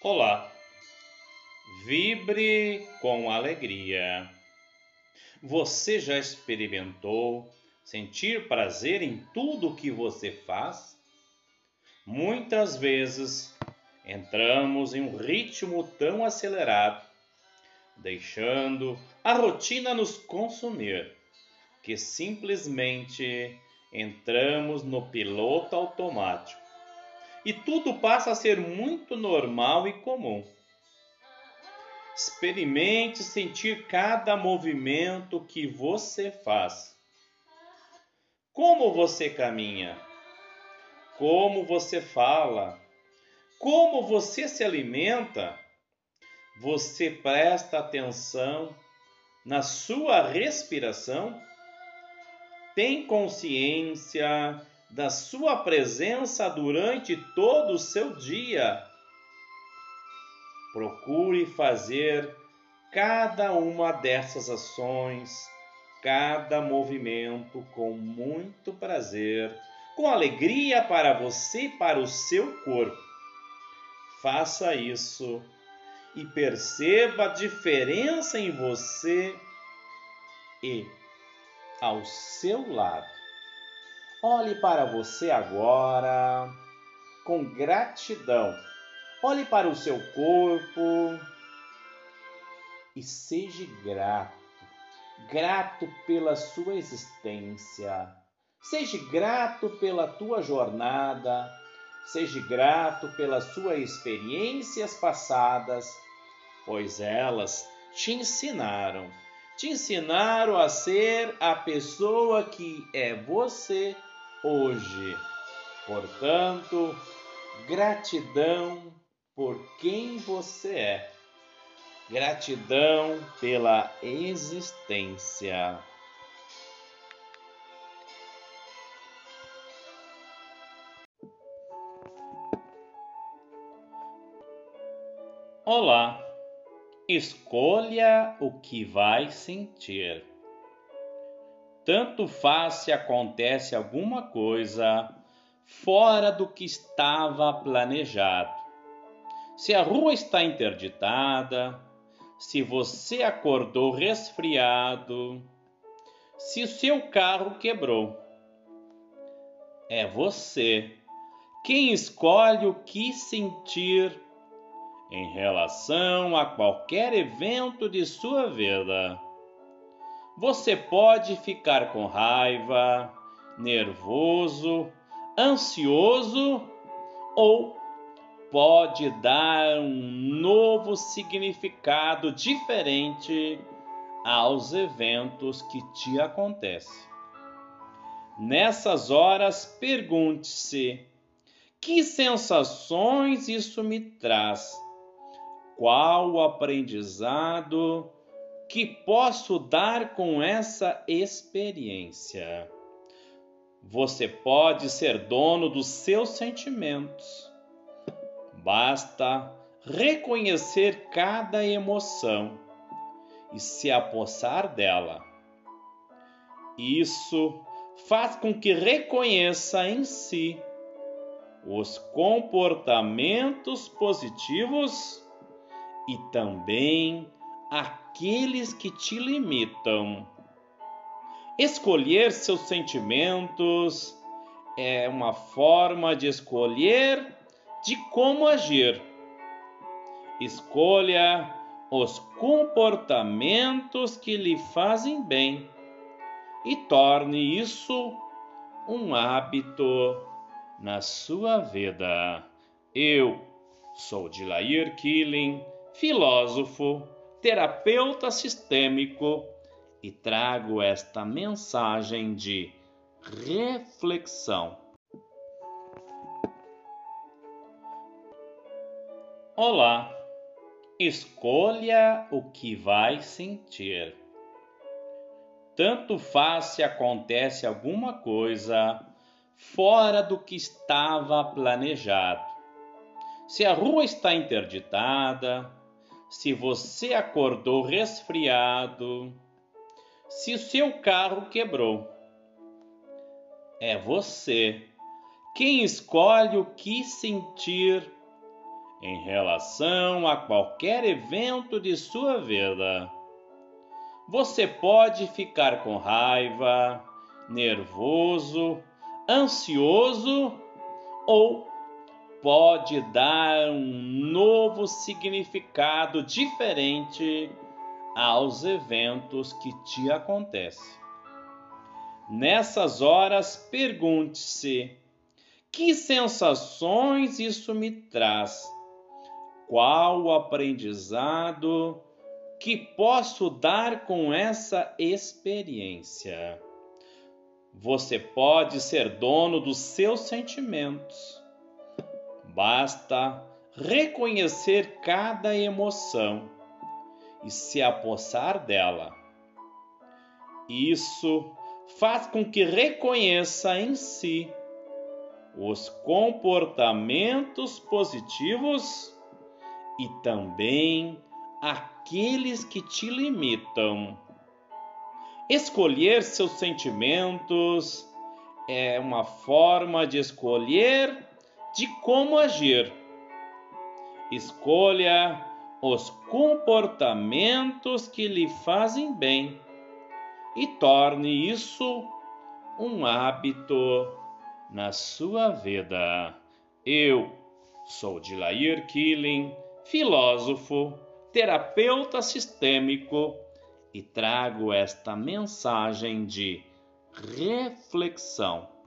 Olá, vibre com alegria. Você já experimentou sentir prazer em tudo que você faz? Muitas vezes entramos em um ritmo tão acelerado, deixando a rotina nos consumir, que simplesmente entramos no piloto automático e tudo passa a ser muito normal e comum. Experimente sentir cada movimento que você faz. Como você caminha? Como você fala? Como você se alimenta? Você presta atenção na sua respiração? Tem consciência da sua presença durante todo o seu dia. Procure fazer cada uma dessas ações, cada movimento com muito prazer, com alegria para você e para o seu corpo. Faça isso e perceba a diferença em você e ao seu lado. Olhe para você agora com gratidão. Olhe para o seu corpo e seja grato. Grato pela sua existência. Seja grato pela tua jornada. Seja grato pelas suas experiências passadas, pois elas te ensinaram. Te ensinaram a ser a pessoa que é você hoje. Portanto, gratidão por quem você é. Gratidão pela existência. Olá, escolha o que vai sentir tanto faz se acontece alguma coisa fora do que estava planejado. Se a rua está interditada, se você acordou resfriado, se o seu carro quebrou. É você quem escolhe o que sentir em relação a qualquer evento de sua vida. Você pode ficar com raiva, nervoso, ansioso ou pode dar um novo significado diferente aos eventos que te acontecem. Nessas horas, pergunte-se: que sensações isso me traz? Qual o aprendizado que posso dar com essa experiência? Você pode ser dono dos seus sentimentos. Basta reconhecer cada emoção e se apossar dela. Isso faz com que reconheça em si os comportamentos positivos e também aqueles que te limitam. Escolher seus sentimentos é uma forma de escolher de como agir. Escolha os comportamentos que lhe fazem bem e torne isso um hábito na sua vida. Eu sou Dilair Killing, filósofo terapeuta sistêmico e trago esta mensagem de reflexão. Olá, escolha o que vai sentir. Tanto faz se acontece alguma coisa fora do que estava planejado. Se a rua está interditada, se você acordou resfriado, se o seu carro quebrou. É você quem escolhe o que sentir em relação a qualquer evento de sua vida. Você pode ficar com raiva, nervoso, ansioso ou pode dar um novo significado diferente aos eventos que te acontecem. Nessas horas, pergunte-se: que sensações isso me traz? Qual o aprendizado que posso dar com essa experiência? Você pode ser dono dos seus sentimentos. Basta reconhecer cada emoção e se apossar dela. Isso faz com que reconheça em si os comportamentos positivos e também aqueles que te limitam. Escolher seus sentimentos é uma forma de escolher de como agir. Escolha os comportamentos que lhe fazem bem e torne isso um hábito na sua vida. Eu sou Dilair Killing, filósofo, terapeuta sistêmico e trago esta mensagem de reflexão